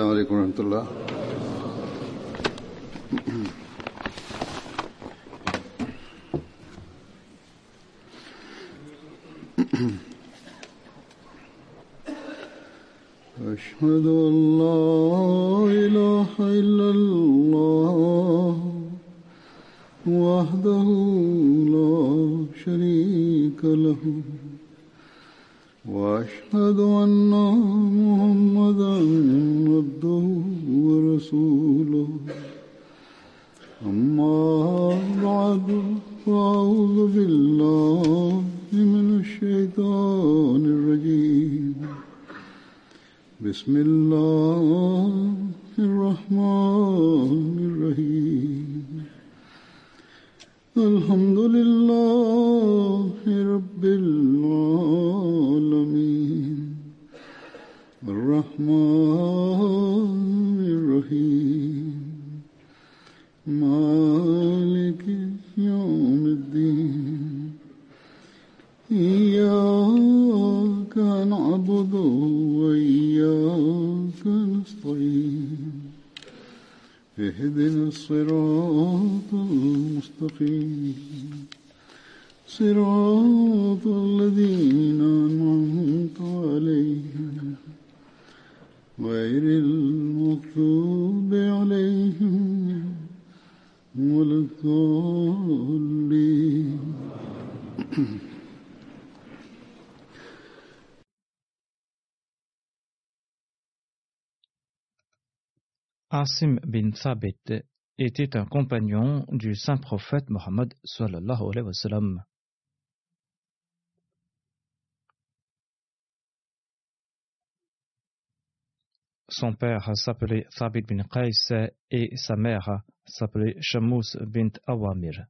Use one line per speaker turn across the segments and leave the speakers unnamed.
Allam غير المغضوب عليهم ولا الضالين
Asim bin Thabit était un compagnon du saint prophète Mohammed sallallahu alayhi wa sallam. Son père s'appelait Thabit bin Qais et sa mère s'appelait Shamous bint Awamir.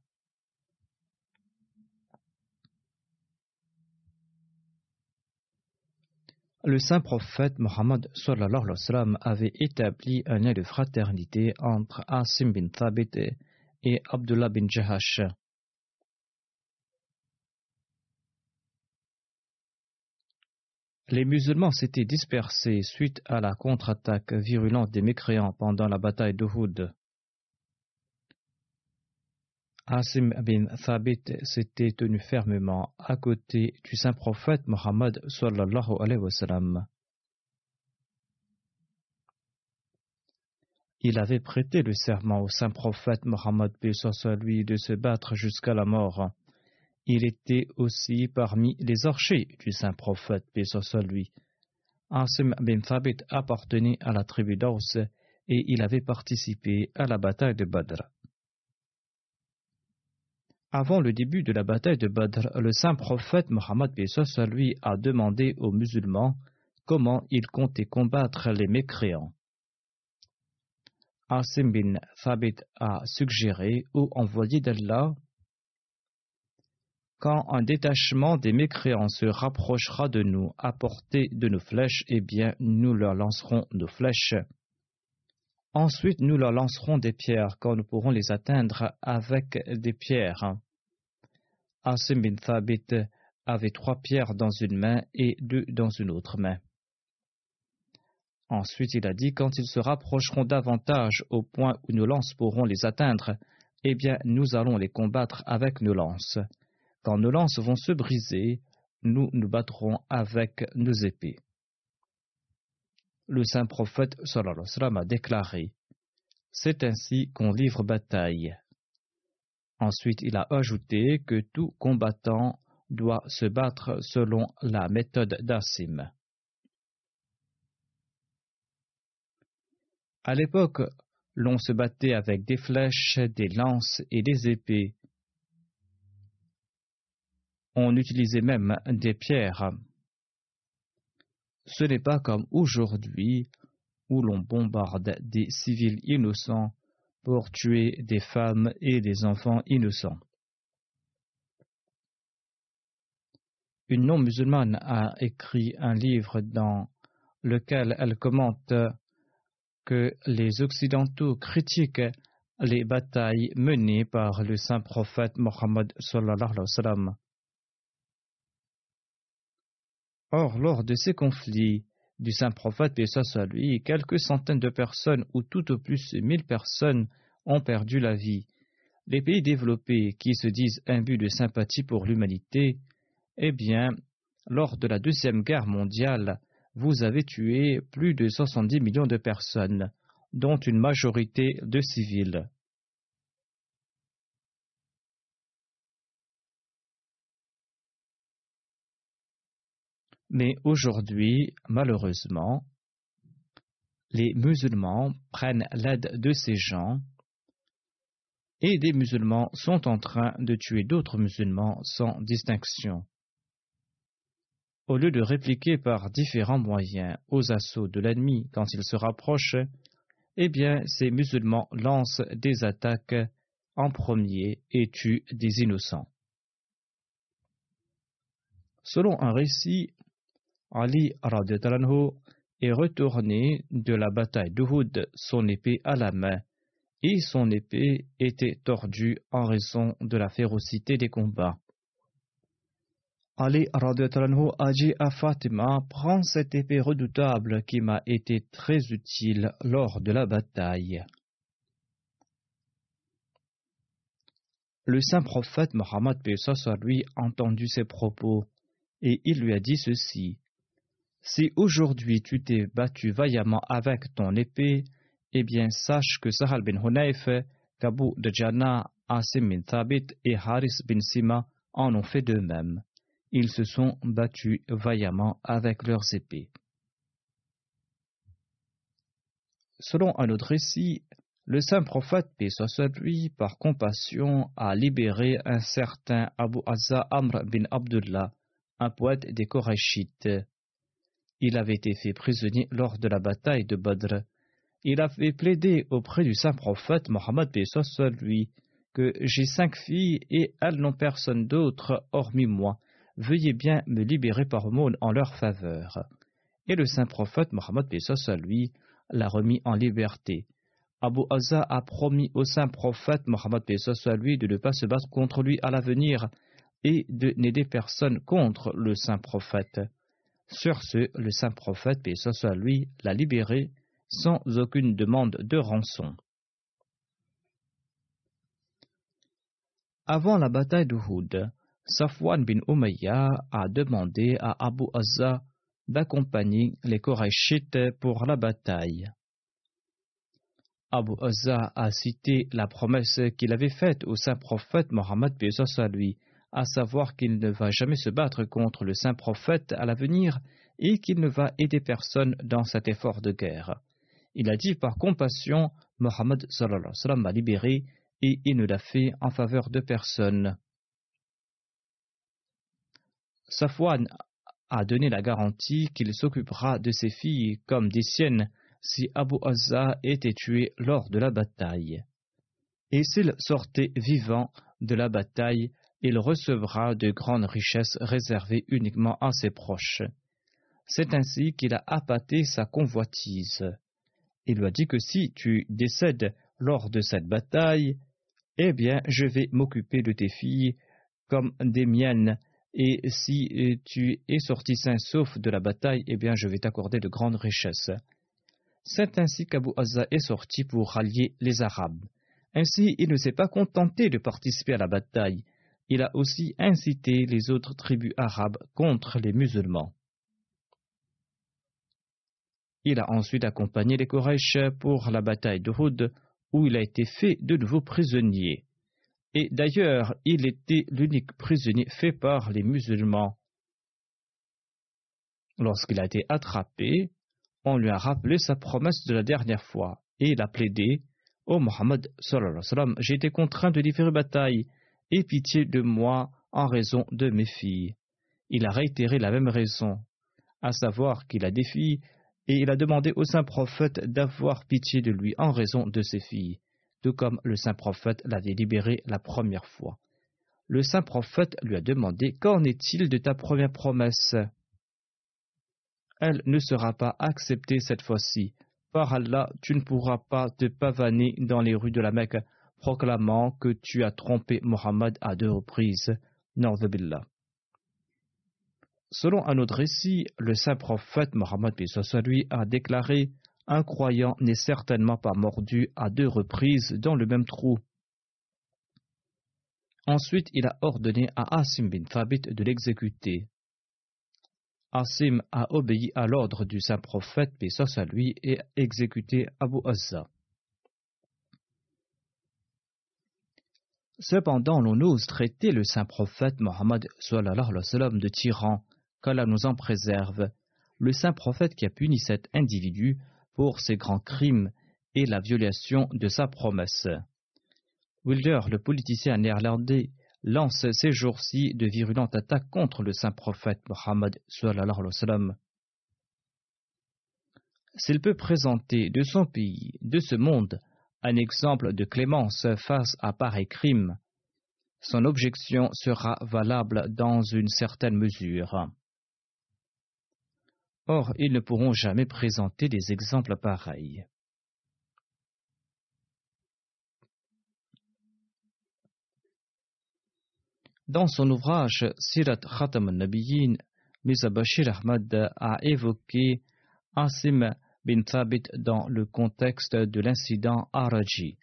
Le saint prophète Mohammed avait établi un lien de fraternité entre Asim bin Thabit et Abdullah bin Jahash. Les musulmans s'étaient dispersés suite à la contre-attaque virulente des mécréants pendant la bataille d'Uhud. Asim bin Thabit s'était tenu fermement à côté du saint prophète Mohammed sallallahu alayhi wa sallam. Il avait prêté le serment au saint prophète Mohammed lui de se battre jusqu'à la mort. Il était aussi parmi les archers du saint prophète lui. Asim bin Thabit appartenait à la tribu d'Aus et il avait participé à la bataille de Badr. Avant le début de la bataille de Badr, le saint prophète Mohammed lui a demandé aux musulmans comment ils comptaient combattre les mécréants. Asim bin Thabit a suggéré ou envoyé d'Allah quand un détachement des mécréants se rapprochera de nous à portée de nos flèches, eh bien nous leur lancerons nos flèches. Ensuite, nous leur lancerons des pierres quand nous pourrons les atteindre avec des pierres. Asim bin Thabit avait trois pierres dans une main et deux dans une autre main. Ensuite, il a dit quand ils se rapprocheront davantage au point où nos lances pourront les atteindre, eh bien, nous allons les combattre avec nos lances. Quand nos lances vont se briser, nous nous battrons avec nos épées le saint prophète sallallahu a déclaré C'est ainsi qu'on livre bataille. Ensuite, il a ajouté que tout combattant doit se battre selon la méthode d'Assim. À l'époque, l'on se battait avec des flèches, des lances et des épées. On utilisait même des pierres. Ce n'est pas comme aujourd'hui où l'on bombarde des civils innocents pour tuer des femmes et des enfants innocents. Une non-musulmane a écrit un livre dans lequel elle commente que les Occidentaux critiquent les batailles menées par le saint prophète Mohammed sallallahu alayhi wa sallam. Or, lors de ces conflits, du saint prophète, et ça quelques centaines de personnes ou tout au plus mille personnes ont perdu la vie. Les pays développés qui se disent imbus de sympathie pour l'humanité, eh bien, lors de la Deuxième Guerre mondiale, vous avez tué plus de 70 millions de personnes, dont une majorité de civils. Mais aujourd'hui, malheureusement, les musulmans prennent l'aide de ces gens et des musulmans sont en train de tuer d'autres musulmans sans distinction. Au lieu de répliquer par différents moyens aux assauts de l'ennemi quand il se rapproche, eh bien ces musulmans lancent des attaques en premier et tuent des innocents. Selon un récit, Ali est retourné de la bataille d'Uhud, son épée à la main, et son épée était tordue en raison de la férocité des combats. Ali a dit à Fatima Prends cette épée redoutable qui m'a été très utile lors de la bataille. Le saint prophète Mohammed a lui entendu ces propos et il lui a dit ceci si aujourd'hui tu t'es battu vaillamment avec ton épée, eh bien sache que Sahal bin Hunayf, Kabu de Jana, Asim bin Thabit et Haris bin Sima en ont fait de même. Ils se sont battus vaillamment avec leurs épées. Selon un autre récit, le saint prophète, paix soit par compassion, a libéré un certain Abu Azza Amr bin Abdullah, un poète des Korachites. Il avait été fait prisonnier lors de la bataille de Badr. Il avait plaidé auprès du saint prophète Mohammed soit lui que j'ai cinq filles et elles n'ont personne d'autre hormis moi. Veuillez bien me libérer par aumône en leur faveur. Et le saint prophète Mohammed soit lui l'a remis en liberté. Abu Azza a promis au saint prophète Mohammed soit lui de ne pas se battre contre lui à l'avenir et de n'aider personne contre le saint prophète. Sur ce, le saint prophète, paix lui, l'a libéré sans aucune demande de rançon. Avant la bataille d'Uhud, Safwan bin Umayya a demandé à Abu Azza d'accompagner les Korachites pour la bataille. Abu Azza a cité la promesse qu'il avait faite au saint prophète Mohammed lui à savoir qu'il ne va jamais se battre contre le saint prophète à l'avenir et qu'il ne va aider personne dans cet effort de guerre. Il a dit par compassion, Mohammed m'a libéré et il ne l'a fait en faveur de personne. Safwan a donné la garantie qu'il s'occupera de ses filles comme des siennes si Abu Azza était tué lors de la bataille. Et s'il sortait vivant de la bataille, il recevra de grandes richesses réservées uniquement à ses proches. C'est ainsi qu'il a appâté sa convoitise. Il lui a dit que si tu décèdes lors de cette bataille, eh bien je vais m'occuper de tes filles comme des miennes, et si tu es sorti sain sauf de la bataille, eh bien je vais t'accorder de grandes richesses. C'est ainsi qu'Abu Azza est sorti pour rallier les Arabes. Ainsi, il ne s'est pas contenté de participer à la bataille, il a aussi incité les autres tribus arabes contre les musulmans. Il a ensuite accompagné les Quraysh pour la bataille d'Uhud, où il a été fait de nouveaux prisonniers. Et d'ailleurs, il était l'unique prisonnier fait par les musulmans. Lorsqu'il a été attrapé, on lui a rappelé sa promesse de la dernière fois, et il a plaidé Ô oh Mohammed, j'ai été contraint de livrer bataille, Aie pitié de moi en raison de mes filles. Il a réitéré la même raison, à savoir qu'il a des filles, et il a demandé au saint prophète d'avoir pitié de lui en raison de ses filles, tout comme le saint prophète l'avait libéré la première fois. Le saint prophète lui a demandé Qu'en est-il de ta première promesse? Elle ne sera pas acceptée cette fois-ci. Par Allah, tu ne pourras pas te pavaner dans les rues de la Mecque proclamant que tu as trompé Mohammed à deux reprises. Billah. Selon un autre récit, le saint prophète Mohammed a déclaré Un croyant n'est certainement pas mordu à deux reprises dans le même trou. Ensuite, il a ordonné à Asim bin Thabit de l'exécuter. Asim a obéi à l'ordre du saint prophète, paix à lui, et exécuté Abu Azza. Cependant, l'on ose traiter le saint prophète Mohammed de tyran, qu'Allah nous en préserve, le saint prophète qui a puni cet individu pour ses grands crimes et la violation de sa promesse. Wilder, le politicien néerlandais, lance ces jours-ci de virulentes attaques contre le saint prophète Mohammed. S'il peut présenter de son pays, de ce monde, un exemple de clémence face à pareil crime, son objection sera valable dans une certaine mesure. Or, ils ne pourront jamais présenter des exemples pareils. Dans son ouvrage Sirat Khatam al-Nabiyyin, Ahmad a évoqué Asim bin Thabit dans le contexte de l'incident Araji.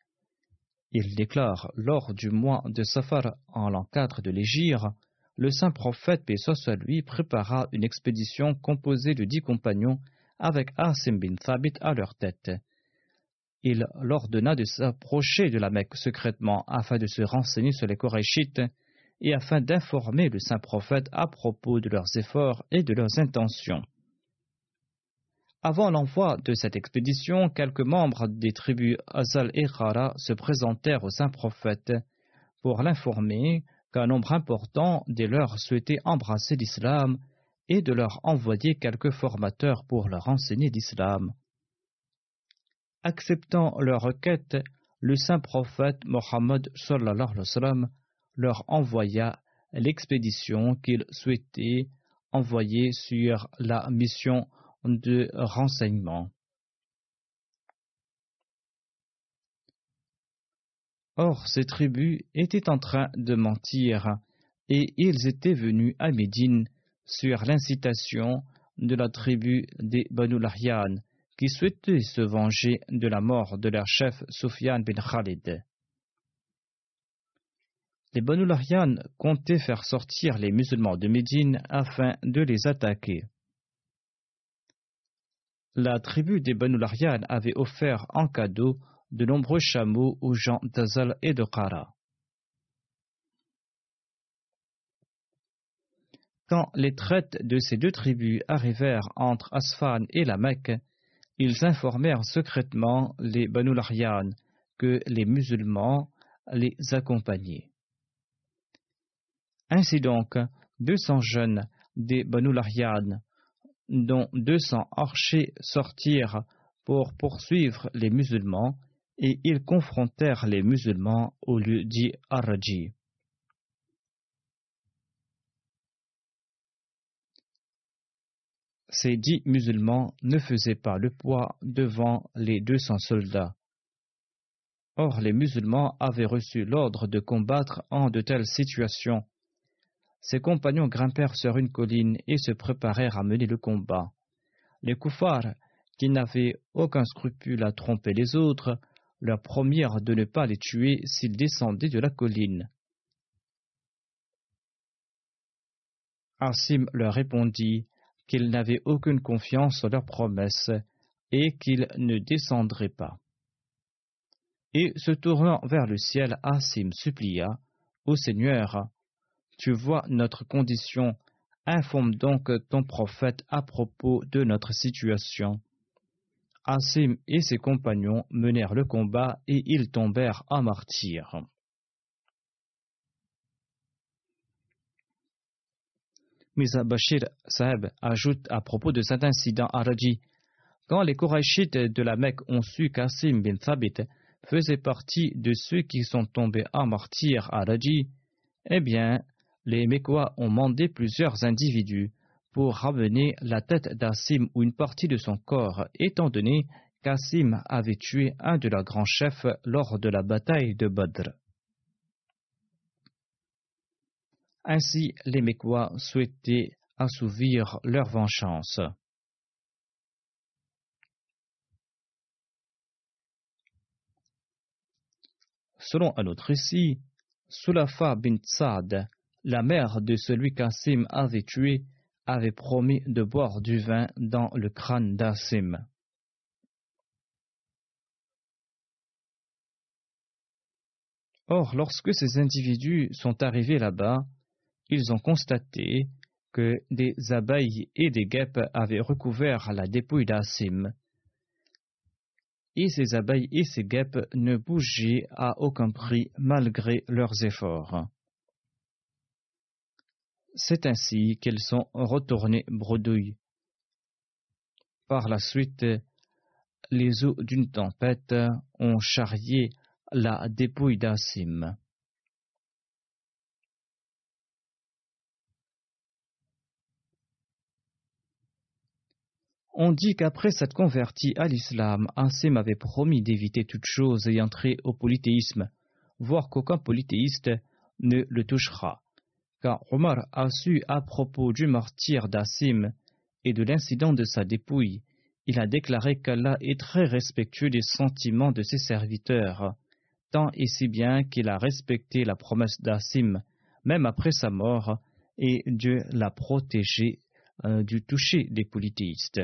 Il déclare Lors du mois de Safar en 4 de l'Égypte, le saint prophète, paix soit lui, prépara une expédition composée de dix compagnons avec Asim bin Thabit à leur tête. Il l'ordonna de s'approcher de la Mecque secrètement afin de se renseigner sur les Korachites et afin d'informer le saint prophète à propos de leurs efforts et de leurs intentions. Avant l'envoi de cette expédition, quelques membres des tribus Azal et Khara se présentèrent au saint prophète pour l'informer qu'un nombre important des leurs souhaitait embrasser l'islam et de leur envoyer quelques formateurs pour leur enseigner l'islam. Acceptant leur requête, le saint prophète Mohammed leur envoya l'expédition qu'il souhaitait envoyer sur la mission de renseignement. Or, ces tribus étaient en train de mentir, et ils étaient venus à Médine sur l'incitation de la tribu des Banu qui souhaitait se venger de la mort de leur chef Soufiane bin Khalid. Les Banu comptaient faire sortir les musulmans de Médine afin de les attaquer. La tribu des Banu avait offert en cadeau de nombreux chameaux aux gens d'Azal et de Qara. Quand les traites de ces deux tribus arrivèrent entre Asfan et la Mecque, ils informèrent secrètement les Banu que les musulmans les accompagnaient. Ainsi donc, deux cents jeunes des Banu dont deux cents archers sortirent pour poursuivre les musulmans, et ils confrontèrent les musulmans au lieu dit Araji. Ces dix musulmans ne faisaient pas le poids devant les deux cents soldats. Or, les musulmans avaient reçu l'ordre de combattre en de telles situations ses compagnons grimpèrent sur une colline et se préparèrent à mener le combat. Les koufars, qui n'avaient aucun scrupule à tromper les autres, leur promirent de ne pas les tuer s'ils descendaient de la colline. Asim leur répondit qu'ils n'avaient aucune confiance en leur promesse et qu'ils ne descendraient pas. Et se tournant vers le ciel, Asim supplia Ô Seigneur, tu vois notre condition, informe donc ton prophète à propos de notre situation. Asim et ses compagnons menèrent le combat et ils tombèrent en martyrs. Misa Bashir Saheb ajoute à propos de cet incident à Raji Quand les Korachites de la Mecque ont su qu'Asim bin Thabit faisait partie de ceux qui sont tombés en martyrs à Raji, eh bien, les Mécois ont mandé plusieurs individus pour ramener la tête d'Assim ou une partie de son corps, étant donné qu'Assim avait tué un de leurs grands chefs lors de la bataille de Badr. Ainsi, les Mécois souhaitaient assouvir leur vengeance. Selon un autre récit, Sulafa bint Saad, la mère de celui qu'Asim avait tué, avait promis de boire du vin dans le crâne d'Asim. Or, lorsque ces individus sont arrivés là-bas, ils ont constaté que des abeilles et des guêpes avaient recouvert la dépouille d'Asim. Et ces abeilles et ces guêpes ne bougeaient à aucun prix malgré leurs efforts. C'est ainsi qu'elles sont retournées bredouilles. Par la suite, les eaux d'une tempête ont charrié la dépouille d'Asim. On dit qu'après s'être converti à l'islam, Asim avait promis d'éviter toute chose ayant trait au polythéisme, voire qu'aucun polythéiste ne le touchera. Car Omar a su à propos du martyr d'Asim et de l'incident de sa dépouille, il a déclaré qu'Allah est très respectueux des sentiments de ses serviteurs, tant et si bien qu'il a respecté la promesse d'Asim, même après sa mort, et Dieu l'a protégé euh, du toucher des polythéistes.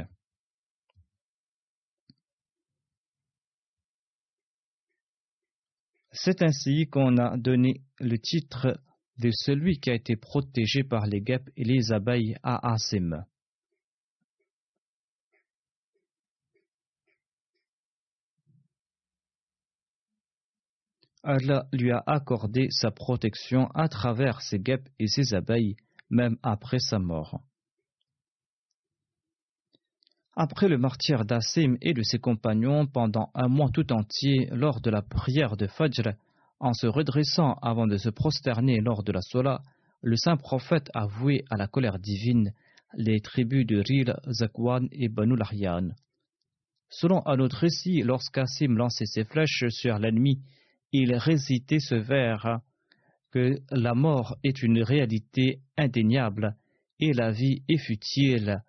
C'est ainsi qu'on a donné le titre de celui qui a été protégé par les guêpes et les abeilles à Asim. Allah lui a accordé sa protection à travers ses guêpes et ses abeilles, même après sa mort. Après le martyr d'Assim et de ses compagnons pendant un mois tout entier lors de la prière de Fajr, en se redressant avant de se prosterner lors de la Sola, le saint prophète a voué à la colère divine les tribus de Ril, Zakwan et Banu Lahyan. Selon un autre récit, lorsqu'Assim lançait ses flèches sur l'ennemi, il récitait ce vers que la mort est une réalité indéniable et la vie est futile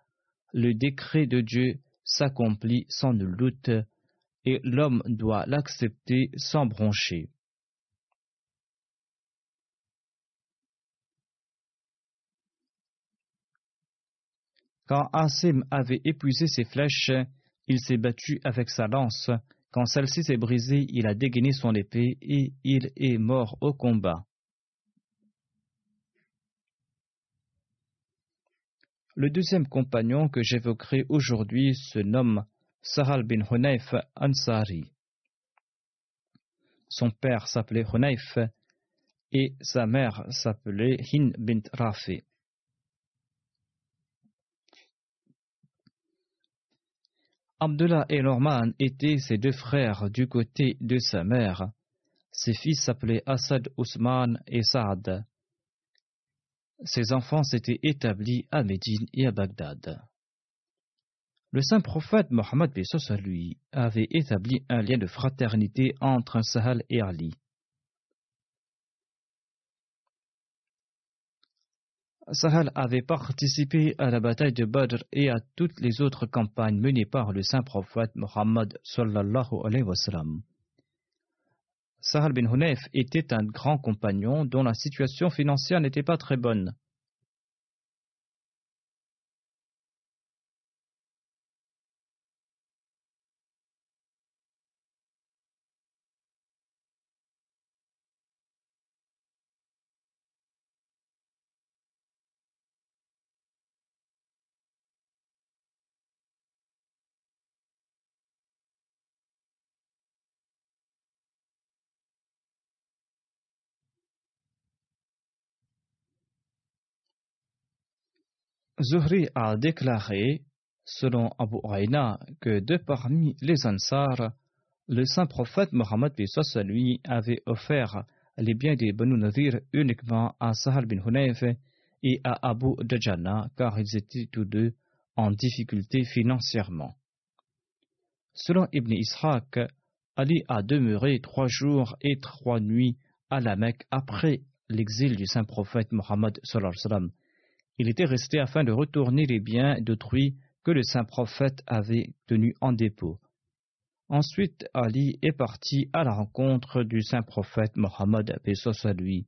le décret de Dieu s'accomplit sans doute, et l'homme doit l'accepter sans broncher. Quand Asim avait épuisé ses flèches, il s'est battu avec sa lance. Quand celle-ci s'est brisée, il a dégainé son épée et il est mort au combat. Le deuxième compagnon que j'évoquerai aujourd'hui se nomme Sahal bin Hunayf Ansari. Son père s'appelait Hunayf et sa mère s'appelait Hin bint Rafi. Abdullah et Norman étaient ses deux frères du côté de sa mère. Ses fils s'appelaient Asad Ousman et Saad. Ses enfants s'étaient établis à Médine et à Bagdad. Le saint prophète Mohammed lui avait établi un lien de fraternité entre Sahal et Ali. Sahal avait participé à la bataille de Badr et à toutes les autres campagnes menées par le saint prophète Mohammed sallallahu alayhi wa sallam. Sahal bin Hunayf était un grand compagnon dont la situation financière n'était pas très bonne. Zuhri a déclaré, selon Abu Aïna, que de parmi les Ansar, le saint prophète Mohammed lui avait offert les biens des Banu Nadir uniquement à Sahal bin Hunayf et à Abu Dajana car ils étaient tous deux en difficulté financièrement. Selon Ibn Ishaq, Ali a demeuré trois jours et trois nuits à la Mecque après l'exil du saint prophète Mohammed Il était resté afin de retourner les biens d'autrui que le saint prophète avait tenus en dépôt. Ensuite, Ali est parti à la rencontre du saint prophète Mohammed, à.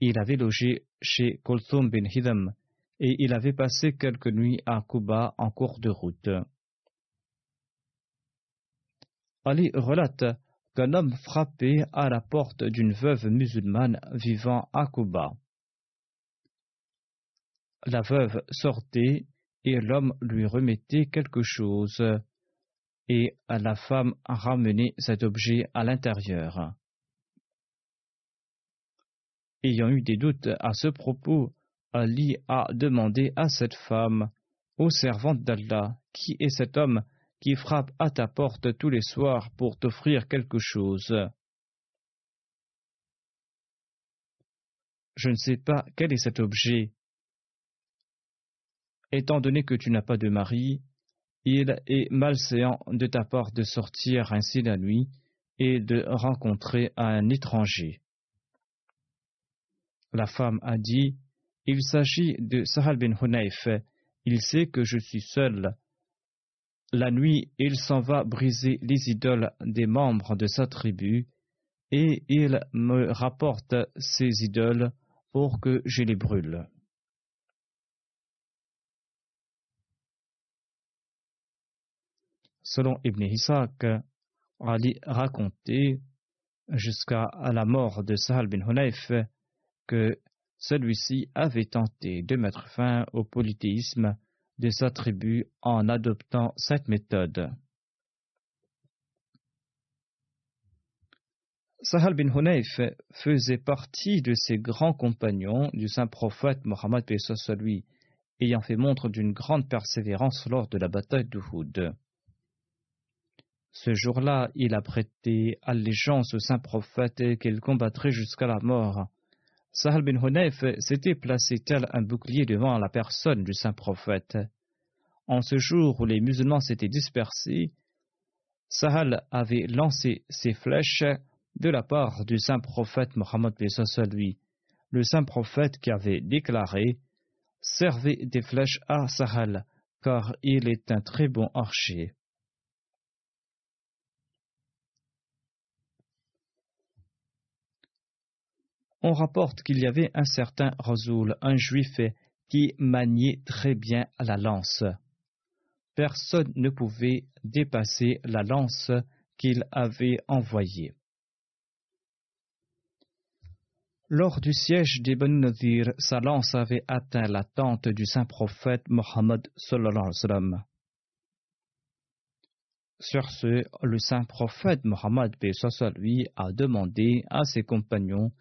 Il avait logé chez Kulthum bin Hidam et il avait passé quelques nuits à Kuba en cours de route. Ali relate qu'un homme frappait à la porte d'une veuve musulmane vivant à Kuba. La veuve sortait et l'homme lui remettait quelque chose, et la femme ramenait cet objet à l'intérieur. Ayant eu des doutes à ce propos, Ali a demandé à cette femme, ô servante d'Allah, qui est cet homme qui frappe à ta porte tous les soirs pour t'offrir quelque chose? Je ne sais pas quel est cet objet. Étant donné que tu n'as pas de mari, il est malséant de ta part de sortir ainsi la nuit et de rencontrer un étranger. La femme a dit Il s'agit de Sahal bin Hunayf. Il sait que je suis seul la nuit, il s'en va briser les idoles des membres de sa tribu, et il me rapporte ces idoles pour que je les brûle. Selon Ibn Ishaq, Ali racontait jusqu'à la mort de Sahal bin Hunayf que celui-ci avait tenté de mettre fin au polythéisme de sa tribu en adoptant cette méthode. Sahal bin Hunayf faisait partie de ces grands compagnons du saint prophète Mohammed lui, ayant fait montre d'une grande persévérance lors de la bataille d'Uhud. Ce jour-là, il a prêté allégeance au saint prophète qu'il combattrait jusqu'à la mort. Sahal bin Hunayf s'était placé tel un bouclier devant la personne du saint prophète. En ce jour où les musulmans s'étaient dispersés, Sahal avait lancé ses flèches de la part du saint prophète Mohammed lui. Le saint prophète qui avait déclaré Servez des flèches à Sahal, car il est un très bon archer. On rapporte qu'il y avait un certain Razoul, un juif, qui maniait très bien la lance. Personne ne pouvait dépasser la lance qu'il avait envoyée. Lors du siège des Nadir, sa lance avait atteint la tente du saint prophète Mohammed Sur ce, le saint prophète Mohammed a demandé à ses compagnons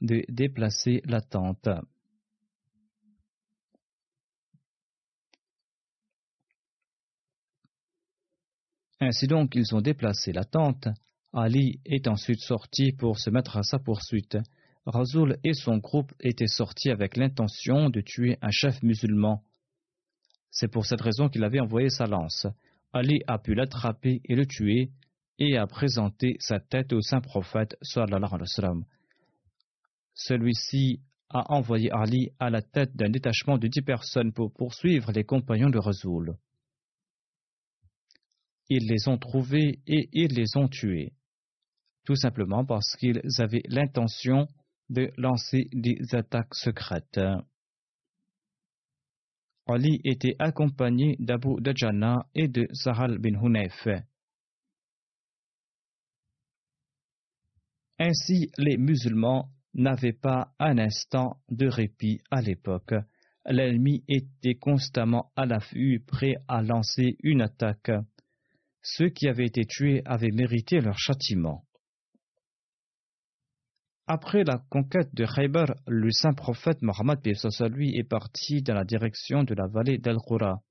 de déplacer la tente. Ainsi donc, ils ont déplacé la tente. Ali est ensuite sorti pour se mettre à sa poursuite. Razoul et son groupe étaient sortis avec l'intention de tuer un chef musulman. C'est pour cette raison qu'il avait envoyé sa lance. Ali a pu l'attraper et le tuer et a présenté sa tête au saint prophète celui-ci a envoyé Ali à la tête d'un détachement de dix personnes pour poursuivre les compagnons de Razoul. Ils les ont trouvés et ils les ont tués, tout simplement parce qu'ils avaient l'intention de lancer des attaques secrètes. Ali était accompagné d'Abu Dajana et de Sahal bin Hunayf. Ainsi, les musulmans n'avait pas un instant de répit à l'époque. L'ennemi était constamment à l'affût, prêt à lancer une attaque. Ceux qui avaient été tués avaient mérité leur châtiment. Après la conquête de Khaybar, le saint prophète Mohammed lui est parti dans la direction de la vallée d'Al-Qura.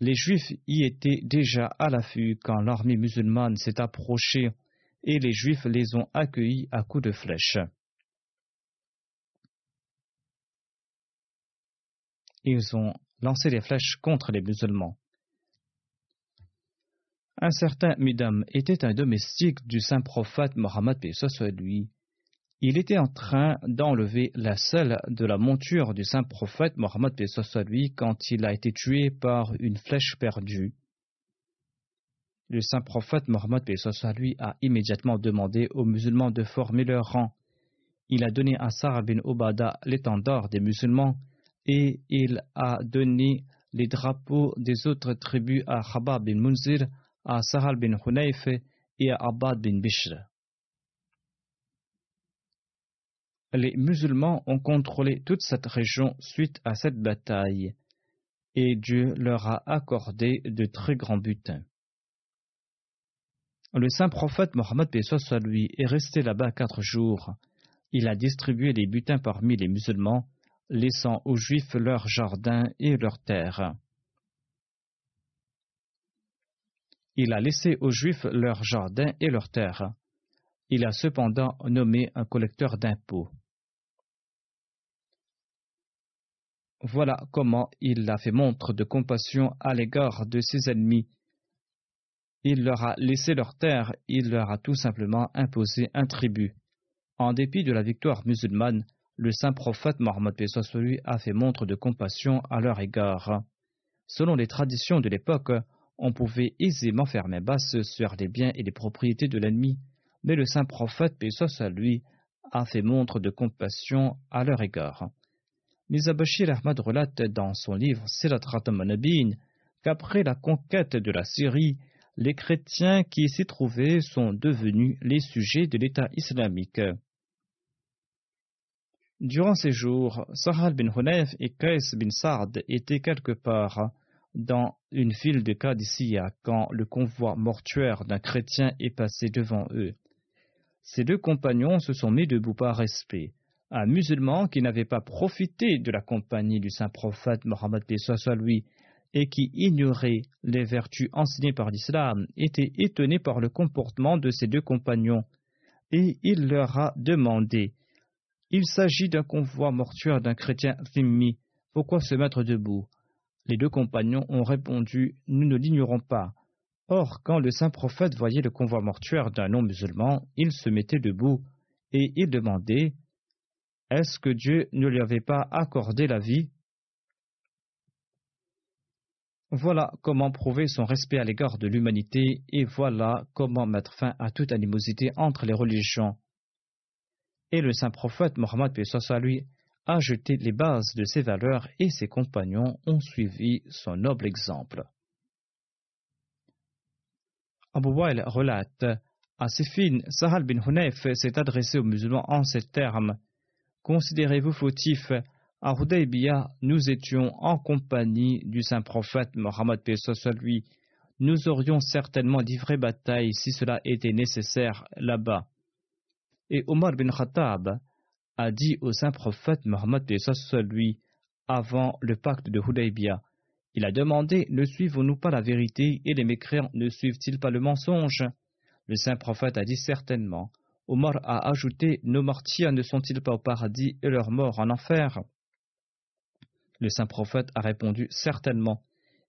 Les Juifs y étaient déjà à l'affût quand l'armée musulmane s'est approchée et les Juifs les ont accueillis à coups de flèche. Ils ont lancé des flèches contre les musulmans. Un certain Midam était un domestique du saint prophète Mohammed lui. il était en train d'enlever la selle de la monture du saint prophète Mohammed lui quand il a été tué par une flèche perdue. Le saint prophète Mohammed lui a immédiatement demandé aux musulmans de former leur rang. Il a donné à Sarah bin Obada l'étendard des musulmans et il a donné les drapeaux des autres tribus à Khabab bin Munzir, à Sahal bin Hunayf et à Abad bin Bishr. Les musulmans ont contrôlé toute cette région suite à cette bataille, et Dieu leur a accordé de très grands butins. Le saint prophète Mohammed lui est resté là-bas quatre jours. Il a distribué les butins parmi les musulmans laissant aux Juifs leurs jardins et leurs terres. Il a laissé aux Juifs leurs jardins et leurs terres. Il a cependant nommé un collecteur d'impôts. Voilà comment il a fait montre de compassion à l'égard de ses ennemis. Il leur a laissé leurs terres, il leur a tout simplement imposé un tribut. En dépit de la victoire musulmane, le saint prophète Mohammed lui a fait montre de compassion à leur égard. Selon les traditions de l'époque, on pouvait aisément faire main basse sur les biens et les propriétés de l'ennemi, mais le saint prophète lui a fait montre de compassion à leur égard. Mizabashir Ahmad relate dans son livre Sirat qu'après la conquête de la Syrie, les chrétiens qui s'y trouvaient sont devenus les sujets de l'État islamique. Durant ces jours, Sahal bin Hunayf et Qais bin Sa'd étaient quelque part dans une ville de Qadisiyah quand le convoi mortuaire d'un chrétien est passé devant eux. Ces deux compagnons se sont mis debout par respect. Un musulman qui n'avait pas profité de la compagnie du saint prophète Mohammed lui et qui ignorait les vertus enseignées par l'islam était étonné par le comportement de ces deux compagnons et il leur a demandé il s'agit d'un convoi mortuaire d'un chrétien Thimmi. Pourquoi se mettre debout? Les deux compagnons ont répondu Nous ne l'ignorons pas. Or, quand le saint prophète voyait le convoi mortuaire d'un non-musulman, il se mettait debout et il demandait Est-ce que Dieu ne lui avait pas accordé la vie? Voilà comment prouver son respect à l'égard de l'humanité et voilà comment mettre fin à toute animosité entre les religions et le saint prophète Mohammed lui a jeté les bases de ses valeurs et ses compagnons ont suivi son noble exemple. Abu Wail relate à Sifin, Sahal bin Hunayf s'est adressé aux musulmans en ces termes Considérez-vous fautifs À Hudaybiyah, nous étions en compagnie du saint prophète Mohammed lui. Nous aurions certainement livré bataille si cela était nécessaire là-bas. Et Omar bin Khattab a dit au saint prophète Mohammed lui avant le pacte de Hudaybiyah. Il a demandé Ne suivons-nous pas la vérité et les mécréants ne suivent-ils pas le mensonge? Le saint prophète a dit certainement. Omar a ajouté Nos martyrs ne sont-ils pas au paradis et leurs morts en enfer? Le saint prophète a répondu Certainement.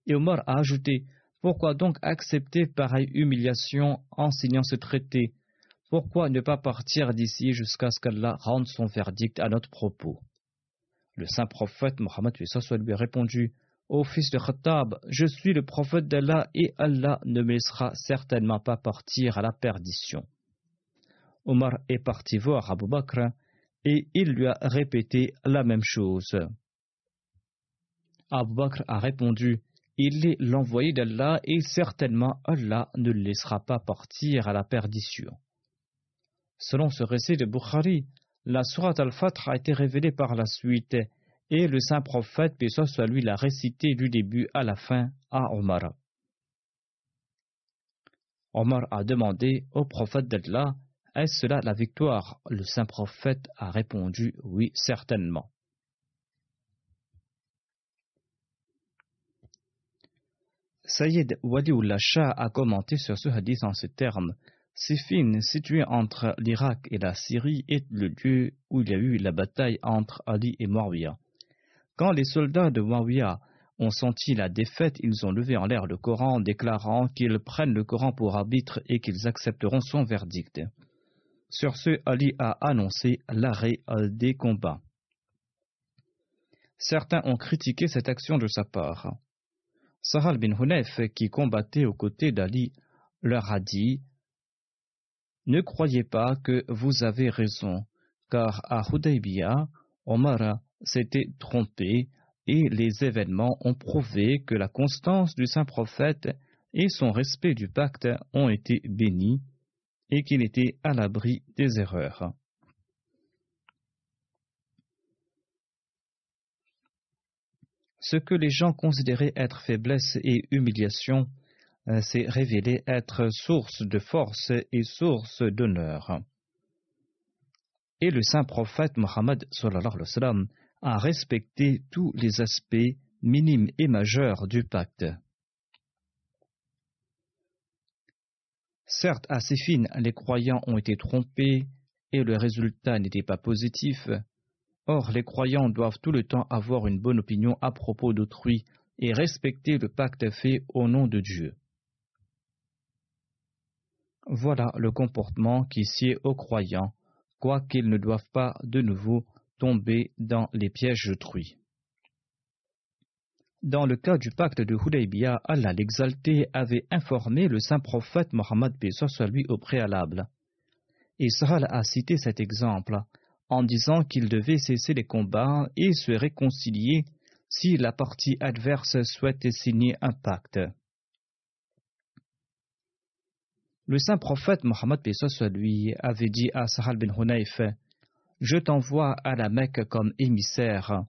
Et Omar a ajouté Pourquoi donc accepter pareille humiliation en signant ce traité? Pourquoi ne pas partir d'ici jusqu'à ce qu'Allah rende son verdict à notre propos? Le saint prophète Mohammed lui a répondu Ô fils de Khattab, je suis le prophète d'Allah et Allah ne me laissera certainement pas partir à la perdition. Omar est parti voir Abu Bakr et il lui a répété la même chose. Abu Bakr a répondu Il est l'envoyé d'Allah et certainement Allah ne le laissera pas partir à la perdition. Selon ce récit de Bukhari, la sourate al-Fatr a été révélée par la suite et le saint prophète, puis soit lui, l'a récité du début à la fin à Omar. Omar a demandé au prophète d'Allah Est-ce cela la victoire? Le saint prophète a répondu Oui, certainement. Sayyid Waliullah Shah a commenté sur ce hadith en ces termes Sifin, situé entre l'Irak et la Syrie, est le lieu où il y a eu la bataille entre Ali et Muawiyah. Quand les soldats de Muawiyah ont senti la défaite, ils ont levé en l'air le Coran, déclarant qu'ils prennent le Coran pour arbitre et qu'ils accepteront son verdict. Sur ce, Ali a annoncé l'arrêt des combats. Certains ont critiqué cette action de sa part. Sahal bin Hunef, qui combattait aux côtés d'Ali, leur a dit Ne croyez pas que vous avez raison, car à Hudaybiyah, Omar s'était trompé et les événements ont prouvé que la constance du saint prophète et son respect du pacte ont été bénis et qu'il était à l'abri des erreurs. Ce que les gens considéraient être faiblesse et humiliation euh, s'est révélé être source de force et source d'honneur. Et le saint prophète Mohammed a respecté tous les aspects minimes et majeurs du pacte. Certes, à Séphine, les croyants ont été trompés et le résultat n'était pas positif, Or, les croyants doivent tout le temps avoir une bonne opinion à propos d'autrui et respecter le pacte fait au nom de Dieu. Voilà le comportement qui sied aux croyants, quoiqu'ils ne doivent pas de nouveau tomber dans les pièges d'autrui. Dans le cas du pacte de Hudaybiyah, Allah l'exalté avait informé le saint prophète Mohammed soit lui au préalable. Et Sahal a cité cet exemple en disant qu'il devait cesser les combats et se réconcilier si la partie adverse souhaitait signer un pacte. Le saint prophète Mohammed lui avait dit à Sahal bin Hunayf Je t'envoie à la Mecque comme émissaire.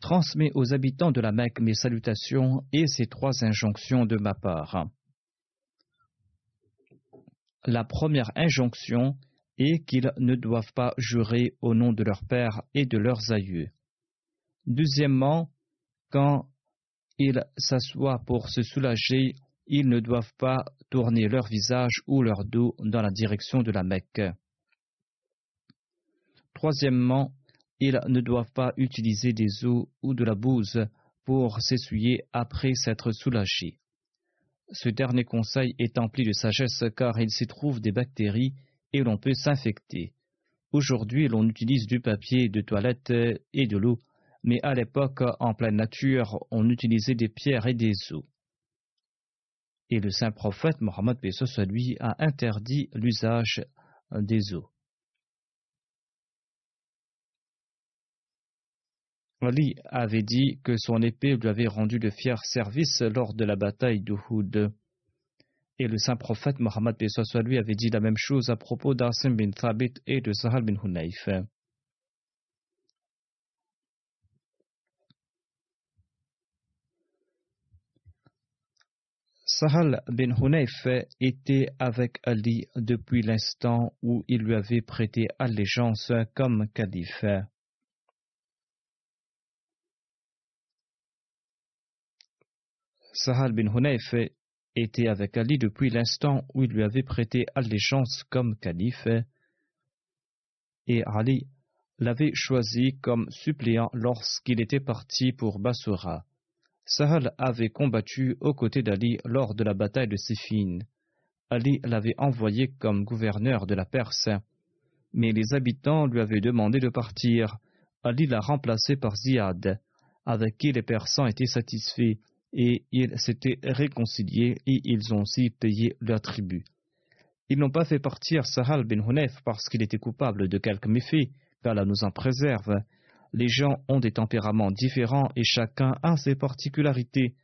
Transmets aux habitants de la Mecque mes salutations et ces trois injonctions de ma part. La première injonction et qu'ils ne doivent pas jurer au nom de leur père et de leurs aïeux. Deuxièmement, quand ils s'assoient pour se soulager, ils ne doivent pas tourner leur visage ou leur dos dans la direction de la Mecque. Troisièmement, ils ne doivent pas utiliser des eaux ou de la bouse pour s'essuyer après s'être soulagés. Ce dernier conseil est empli de sagesse car il s'y trouve des bactéries et l'on peut s'infecter. Aujourd'hui, l'on utilise du papier de toilette et de l'eau, mais à l'époque, en pleine nature, on utilisait des pierres et des eaux. Et le saint prophète Mohammed lui a interdit l'usage des eaux. Ali avait dit que son épée lui avait rendu de fiers services lors de la bataille d'Uhud. Et le saint prophète Mohammed lui avait dit la même chose à propos d'Asim bin Thabit et de Sahal bin Hunayf. Sahal bin Hunayf était avec Ali depuis l'instant où il lui avait prêté allégeance comme calife. Sahal bin Hunayf était avec Ali depuis l'instant où il lui avait prêté allégeance comme calife, et Ali l'avait choisi comme suppléant lorsqu'il était parti pour Bassora. Sahal avait combattu aux côtés d'Ali lors de la bataille de Siffin. Ali l'avait envoyé comme gouverneur de la Perse, mais les habitants lui avaient demandé de partir. Ali l'a remplacé par Ziad, avec qui les Persans étaient satisfaits et ils s'étaient réconciliés et ils ont aussi payé leur tribut. Ils n'ont pas fait partir Sahal bin Hunef parce qu'il était coupable de quelque méfait, car là nous en préserve. Les gens ont des tempéraments différents et chacun a ses particularités.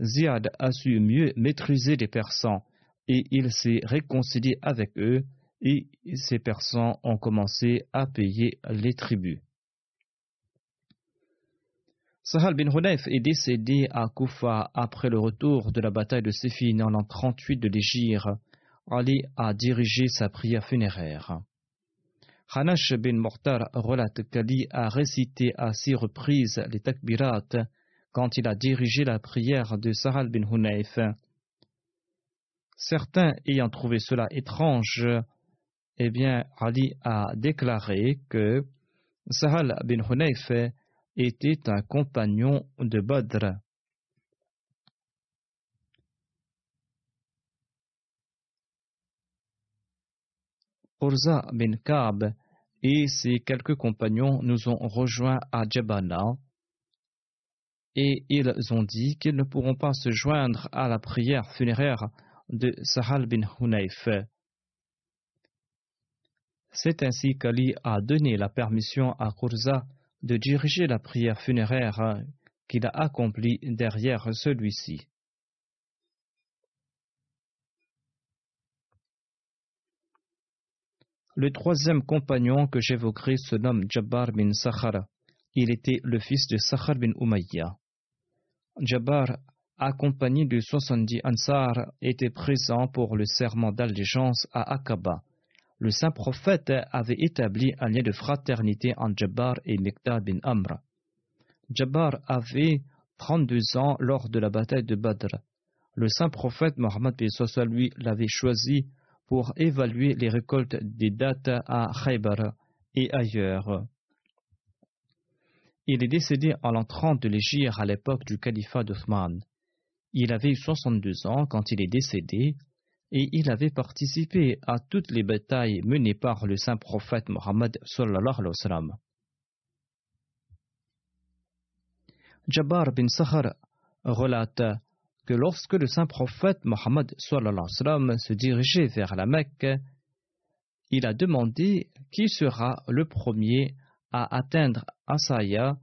Ziad a su mieux maîtriser les Persans et il s'est réconcilié avec eux et ces Persans ont commencé à payer les tribus. Sahal bin Hunayf est décédé à Koufa après le retour de la bataille de Séphine en l'an 38 de l'Égypte. Ali a dirigé sa prière funéraire. Hanash bin Mortar relate qu'Ali a récité à six reprises les takbirat quand il a dirigé la prière de Sahal bin Hunayf. Certains ayant trouvé cela étrange, eh bien, Ali a déclaré que Sahal bin Hunayf était un compagnon de Badr. Urza bin Ka'b et ses quelques compagnons nous ont rejoints à Jabana et ils ont dit qu'ils ne pourront pas se joindre à la prière funéraire de Sahal bin Hunayf. C'est ainsi qu'Ali a donné la permission à Kurza de diriger la prière funéraire qu'il a accomplie derrière celui-ci. Le troisième compagnon que j'évoquerai se nomme Jabbar bin Sakhar. Il était le fils de Sakhar bin Umayya. Jabbar, accompagné de 70 Ansar, était présent pour le serment d'allégeance à Aqaba. Le saint prophète avait établi un lien de fraternité entre Jabbar et Miqdad bin Amr. Jabbar avait 32 ans lors de la bataille de Badr. Le saint prophète Mohammed lui l'avait choisi pour évaluer les récoltes des dates à Khaybar et ailleurs. Il est décédé en l'an 30 de l'Égypte à l'époque du califat d'Othman. Il avait 62 ans quand il est décédé et il avait participé à toutes les batailles menées par le saint prophète Mohammed. Jabbar bin Sahar relate que lorsque le saint prophète Mohammed se dirigeait vers la Mecque, il a demandé qui sera le premier à atteindre Asaya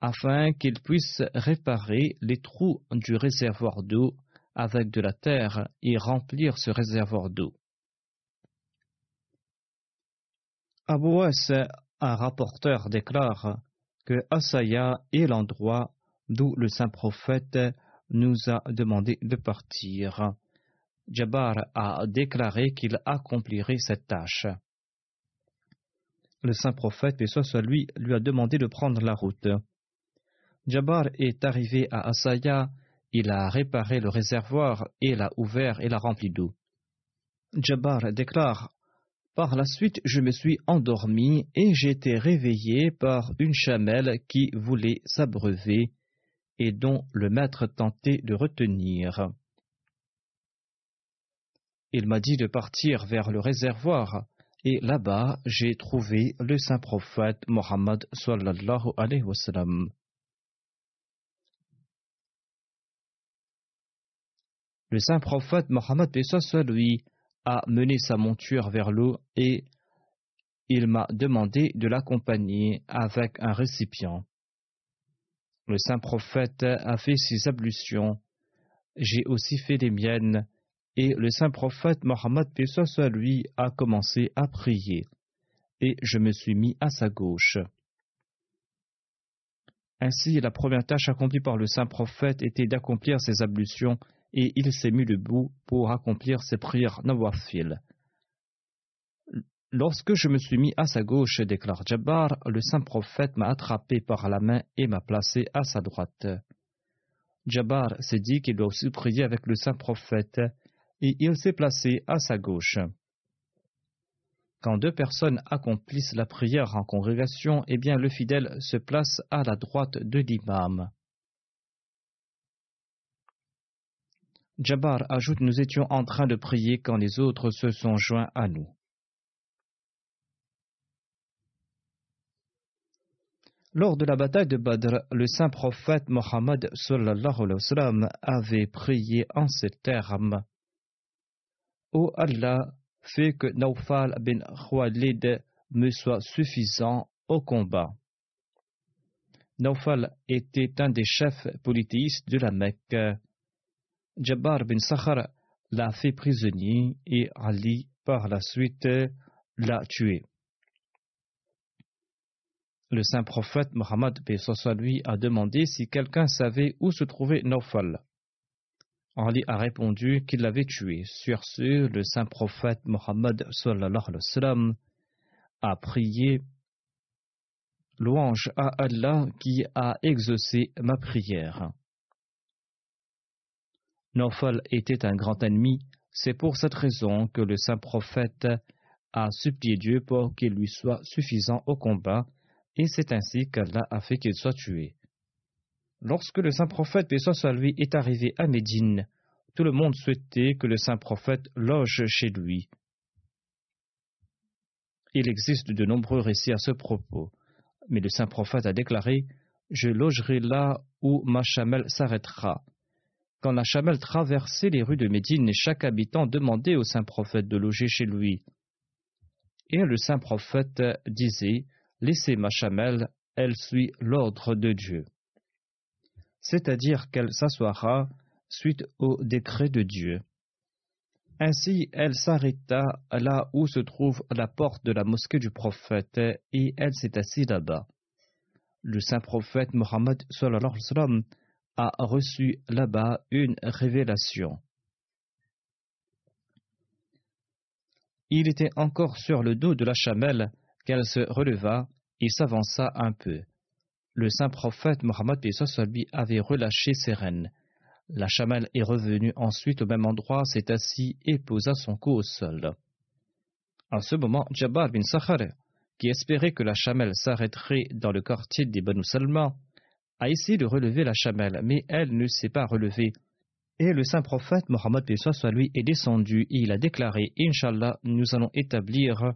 afin qu'il puisse réparer les trous du réservoir d'eau avec de la terre et remplir ce réservoir d'eau. Abouas, un rapporteur, déclare que Asaya est l'endroit d'où le saint prophète nous a demandé de partir. Jabbar a déclaré qu'il accomplirait cette tâche. Le saint prophète, et soit lui, lui a demandé de prendre la route. Jabbar est arrivé à Asaya, il a réparé le réservoir et l'a ouvert et l'a rempli d'eau. Jabbar déclare Par la suite, je me suis endormi et j'ai été réveillé par une chamelle qui voulait s'abreuver et dont le maître tentait de retenir. Il m'a dit de partir vers le réservoir, et là-bas j'ai trouvé le saint prophète Mohammed sallallahu alayhi. Le saint prophète Mohammed lui a mené sa monture vers l'eau et il m'a demandé de l'accompagner avec un récipient. Le saint prophète a fait ses ablutions, j'ai aussi fait les miennes, et le saint prophète Mohammed lui a commencé à prier, et je me suis mis à sa gauche. Ainsi, la première tâche accomplie par le saint prophète était d'accomplir ses ablutions, et il s'est mis debout pour accomplir ses prières nawafil. Lorsque je me suis mis à sa gauche, déclare Jabbar, le saint prophète m'a attrapé par la main et m'a placé à sa droite. Jabbar s'est dit qu'il doit aussi prier avec le saint prophète et il s'est placé à sa gauche. Quand deux personnes accomplissent la prière en congrégation, eh bien le fidèle se place à la droite de l'imam. Jabbar ajoute Nous étions en train de prier quand les autres se sont joints à nous. Lors de la bataille de Badr, le saint prophète Mohammed avait prié en ces termes Ô Allah, fais que Naufal bin Khwalid me soit suffisant au combat. Naufal était un des chefs polythéistes de la Mecque. Jabbar bin Sakhar l'a fait prisonnier et Ali, par la suite, l'a tué. Le saint prophète Mohammed lui a demandé si quelqu'un savait où se trouvait Naufal. Ali a répondu qu'il l'avait tué. Sur ce, le saint prophète Mohammed a prié Louange à Allah qui a exaucé ma prière. Naufal était un grand ennemi, c'est pour cette raison que le saint prophète a supplié Dieu pour qu'il lui soit suffisant au combat et c'est ainsi qu'Allah a fait qu'il soit tué. Lorsque le saint prophète, paix soit lui, est arrivé à Médine, tout le monde souhaitait que le saint prophète loge chez lui. Il existe de nombreux récits à ce propos, mais le saint prophète a déclaré Je logerai là où ma chamelle s'arrêtera. Quand la chamelle traversait les rues de Médine, chaque habitant demandait au saint prophète de loger chez lui. Et le saint prophète disait Laissez ma chamelle, elle suit l'ordre de Dieu. C'est-à-dire qu'elle s'assoira suite au décret de Dieu. Ainsi, elle s'arrêta là où se trouve la porte de la mosquée du prophète et elle s'est assise là-bas. Le saint prophète Mohammed a reçu là-bas une révélation. Il était encore sur le dos de la chamelle qu'elle se releva et s'avança un peu. Le saint prophète Mohammed lui avait relâché ses rênes. La chamelle est revenue ensuite au même endroit, s'est assis et posa son cou au sol. En ce moment, Jabbar bin Sakhar, qui espérait que la chamelle s'arrêterait dans le quartier des Banu a essayé de relever la chamelle, mais elle ne s'est pas relevée. Et le saint prophète Mohammed soit lui est descendu et il a déclaré Inch'Allah, nous allons établir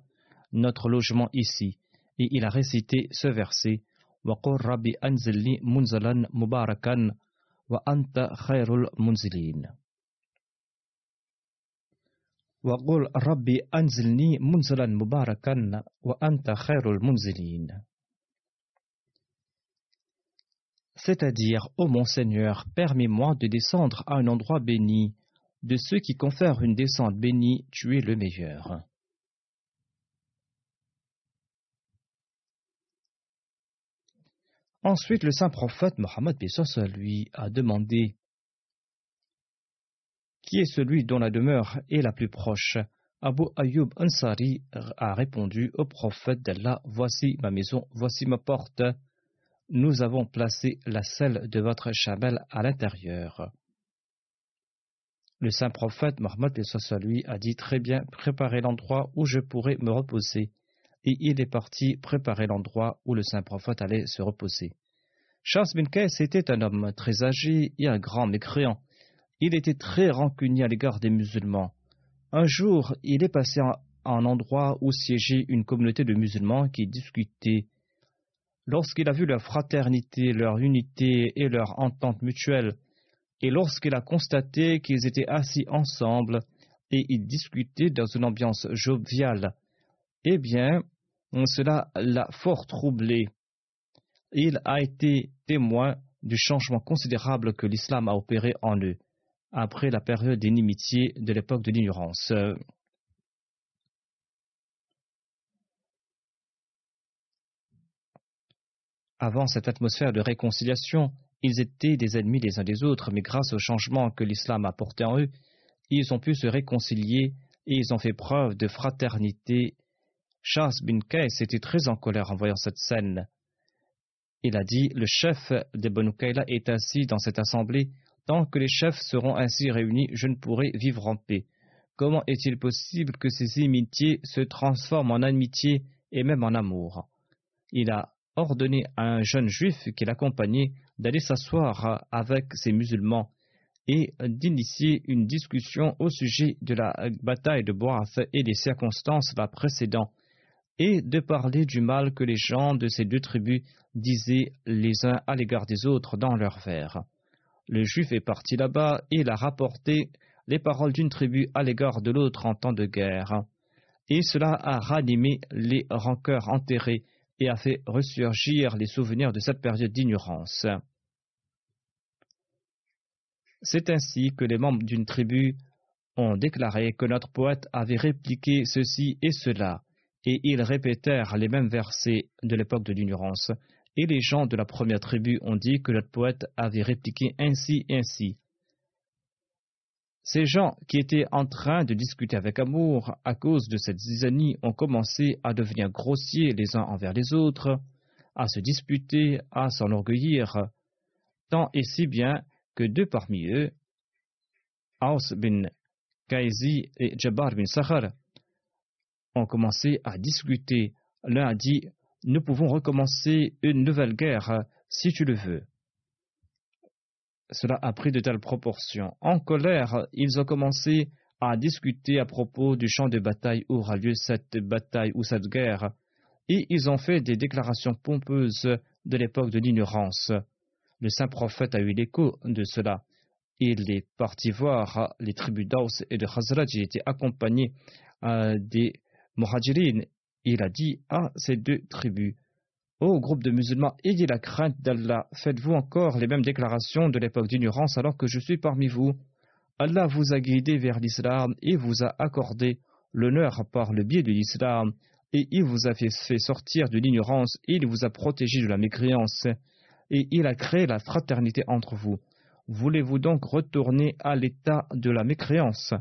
notre logement ici. Et il a récité ce verset وقل ربي أنزلني منزلا مباركا وأنت خير المنزلين وقل ربي أنزلني منزلا مباركا وأنت خير المنزلين c'est-à-dire, ô mon Seigneur, permets-moi de descendre à un endroit béni. De ceux qui confèrent une descente bénie, tu es le meilleur. Ensuite, le saint prophète Mohammed lui a demandé Qui est celui dont la demeure est la plus proche? Abu Ayyub Ansari a répondu au prophète d'Allah Voici ma maison, voici ma porte. Nous avons placé la selle de votre chamelle à l'intérieur. Le saint prophète Mohammed lui a dit Très bien, préparez l'endroit où je pourrai me reposer et il est parti préparer l'endroit où le saint prophète allait se reposer. Charles bin était un homme très âgé et un grand mécréant. Il était très rancunier à l'égard des musulmans. Un jour, il est passé à un endroit où siégeait une communauté de musulmans qui discutaient. Lorsqu'il a vu leur fraternité, leur unité et leur entente mutuelle, et lorsqu'il a constaté qu'ils étaient assis ensemble et ils discutaient dans une ambiance joviale, eh bien, cela l'a fort troublé. Il a été témoin du changement considérable que l'islam a opéré en eux après la période d'inimitié de l'époque de l'ignorance. Avant cette atmosphère de réconciliation, ils étaient des ennemis les uns des autres, mais grâce au changement que l'islam a en eux, ils ont pu se réconcilier et ils ont fait preuve de fraternité Charles bin Kais était très en colère en voyant cette scène. Il a dit Le chef des Banu est assis dans cette assemblée. Tant que les chefs seront ainsi réunis, je ne pourrai vivre en paix. Comment est-il possible que ces inimitiés se transforment en amitié et même en amour? Il a ordonné à un jeune juif qui l'accompagnait d'aller s'asseoir avec ses musulmans et d'initier une discussion au sujet de la bataille de Boath et des circonstances la précédant et de parler du mal que les gens de ces deux tribus disaient les uns à l'égard des autres dans leurs vers. Le juif est parti là-bas et il a rapporté les paroles d'une tribu à l'égard de l'autre en temps de guerre. Et cela a ranimé les rancœurs enterrées et a fait ressurgir les souvenirs de cette période d'ignorance. C'est ainsi que les membres d'une tribu ont déclaré que notre poète avait répliqué ceci et cela, et ils répétèrent les mêmes versets de l'époque de l'ignorance. Et les gens de la première tribu ont dit que notre poète avait répliqué ainsi et ainsi. Ces gens qui étaient en train de discuter avec amour à cause de cette zizanie ont commencé à devenir grossiers les uns envers les autres, à se disputer, à s'enorgueillir, tant et si bien que deux parmi eux, Aus bin Kaizi et Jabbar bin Sakhar, ont commencé à discuter. L'un a dit Nous pouvons recommencer une nouvelle guerre si tu le veux. Cela a pris de telles proportions. En colère, ils ont commencé à discuter à propos du champ de bataille où aura lieu cette bataille ou cette guerre, et ils ont fait des déclarations pompeuses de l'époque de l'ignorance. Le saint prophète a eu l'écho de cela. Il est parti voir les tribus d'Aus et de Khazraj. Il était accompagné euh, des Muhajirin. Il a dit à ces deux tribus Ô groupe de musulmans, ayez la crainte d'Allah. Faites-vous encore les mêmes déclarations de l'époque d'ignorance alors que je suis parmi vous Allah vous a guidé vers l'islam et vous a accordé l'honneur par le biais de l'islam, et il vous a fait, sortir de l'ignorance, il vous a protégé de la mécréance, et il a créé la fraternité entre vous. Voulez-vous donc retourner à l'état de la mécréance?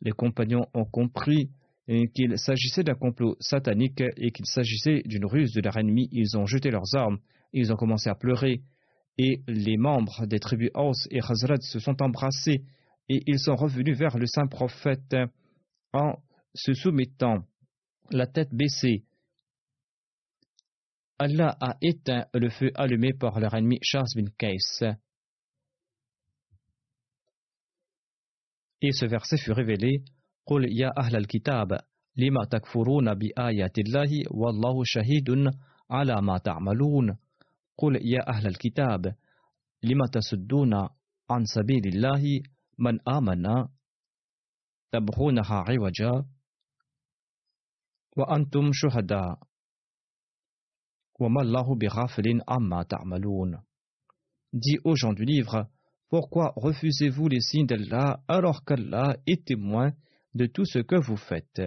Les compagnons ont compris qu'il s'agissait d'un complot satanique et qu'il s'agissait d'une ruse de leur ennemi. Ils ont jeté leurs armes, ils ont commencé à pleurer, et les membres des tribus Aus et Khazraj se sont embrassés et ils sont revenus vers le saint prophète en se soumettant, la tête baissée. Allah a éteint le feu allumé par leur ennemi Charles bin. Et ce verset fut révélé قل يا أهل الكتاب لما تكفرون بآيات الله؟ والله شهيد على ما تعملون. قل يا أهل الكتاب لما تصدون عن سبيل الله؟ من آمن؟ تبغونها عوجا؟ وأنتم شهداء. وما الله بغافل عما تعملون. Dit aux gens du livre, pourquoi refusez-vous les signes d'Allah alors qu'Allah est témoin de tout ce que vous faites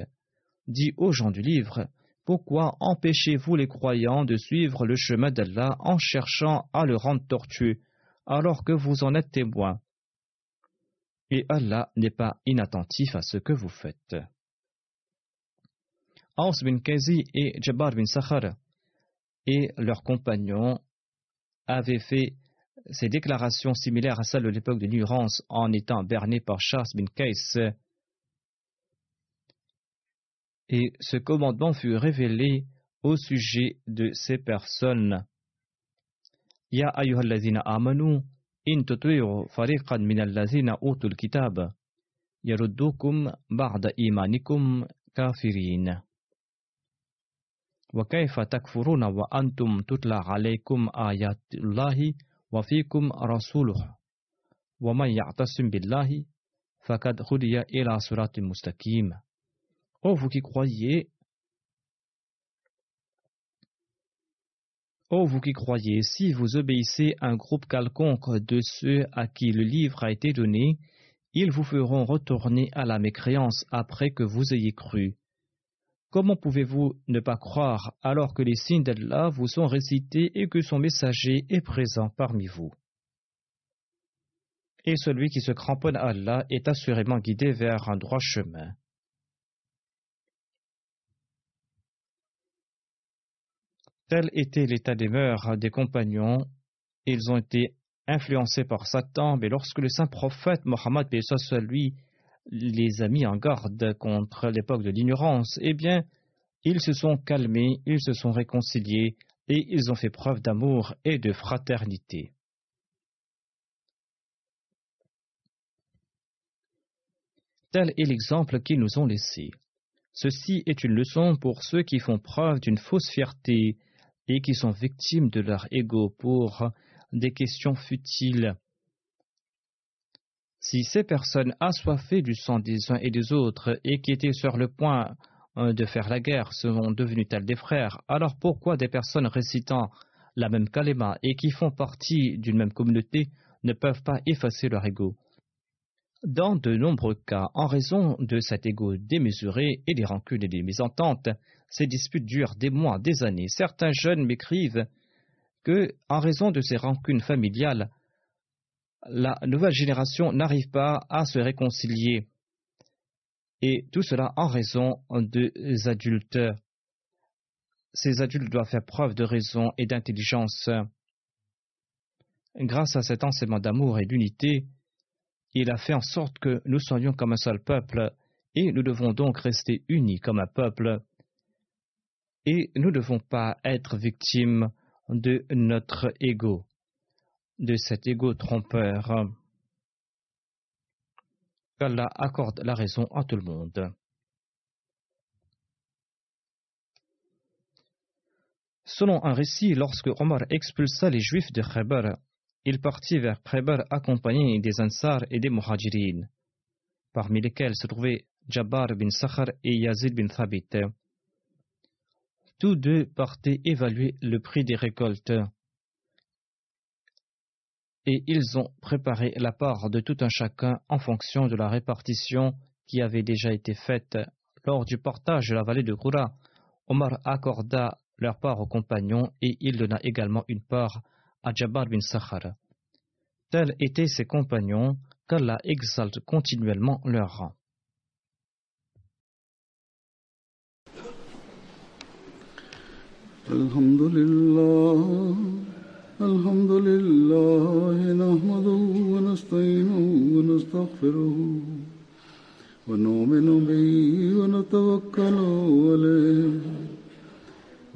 Dit aux gens du livre, pourquoi empêchez-vous les croyants de suivre le chemin d'Allah en cherchant à le rendre tortueux alors que vous en êtes témoin et Allah n'est pas inattentif à ce que vous faites. Aus bin Kazi et Jabbar bin Sakhar et leurs compagnons avaient fait ces déclarations similaires à celles de l'époque de l'ignorance en étant bernés par Charles bin Kais Et ce commandement fut révélé au sujet de ces personnes. Ya ayyuhallazina amanu إن تطيعوا فريقا من الذين أوتوا الكتاب يردوكم بعد إيمانكم كافرين وكيف تكفرون وأنتم تتلى عليكم آيات الله وفيكم رسوله ومن يعتصم بالله فقد هدي إلى صراط مستقيم Ô vous qui croyez, Ô vous qui croyez, si vous obéissez à un groupe quelconque de ceux à qui le livre a été donné, ils vous feront retourner à la mécréance après que vous ayez cru. Comment pouvez-vous ne pas croire alors que les signes d'Allah vous sont récités et que son messager est présent parmi vous? Et celui qui se cramponne à Allah est assurément guidé vers un droit chemin. Tel était l'état des mœurs des compagnons. Ils ont été influencés par Satan, mais lorsque le saint prophète Mohammed lui les a mis en garde contre l'époque de l'ignorance, eh bien, ils se sont calmés, ils se sont réconciliés et ils ont fait preuve d'amour et de fraternité. Tel est l'exemple qu'ils nous ont laissé. Ceci est une leçon pour ceux qui font preuve d'une fausse fierté et qui sont victimes de leur ego pour des questions futiles. Si ces personnes assoiffées du sang des uns et des autres et qui étaient sur le point euh, de faire la guerre sont devenues telles des frères, alors pourquoi des personnes récitant la même kalema et qui font partie d'une même communauté ne peuvent pas effacer leur ego? Dans de nombreux cas, en raison de cet ego démesuré et des rancunes et des mésententes, ces disputes durent des mois, des années. Certains jeunes m'écrivent que, en raison de ces rancunes familiales, la nouvelle génération n'arrive pas à se réconcilier. Et tout cela en raison des adultes. Ces adultes doivent faire preuve de raison et d'intelligence. Grâce à cet enseignement d'amour et d'unité, il a fait en sorte que nous soyons comme un seul peuple, et nous devons donc rester unis comme un peuple et nous ne devons pas être victimes de notre ego, de cet ego trompeur. qu'Allah accorde la raison à tout le monde. Selon un récit, lorsque Omar expulsa les Juifs de Khaybar, il partit vers Khaybar accompagné des Ansar et des Muhajirin, parmi lesquels se trouvaient Jabbar bin Sakhar et Yazid bin Thabit. Tous deux partaient évaluer le prix des récoltes et ils ont préparé la part de tout un chacun en fonction de la répartition qui avait déjà été faite lors du partage de la vallée de Goura. Omar accorda leur part aux compagnons et il donna également une part à Jabbar bin Sakhar. Tels étaient ses compagnons, qu'Allah exalte continuellement leur rang.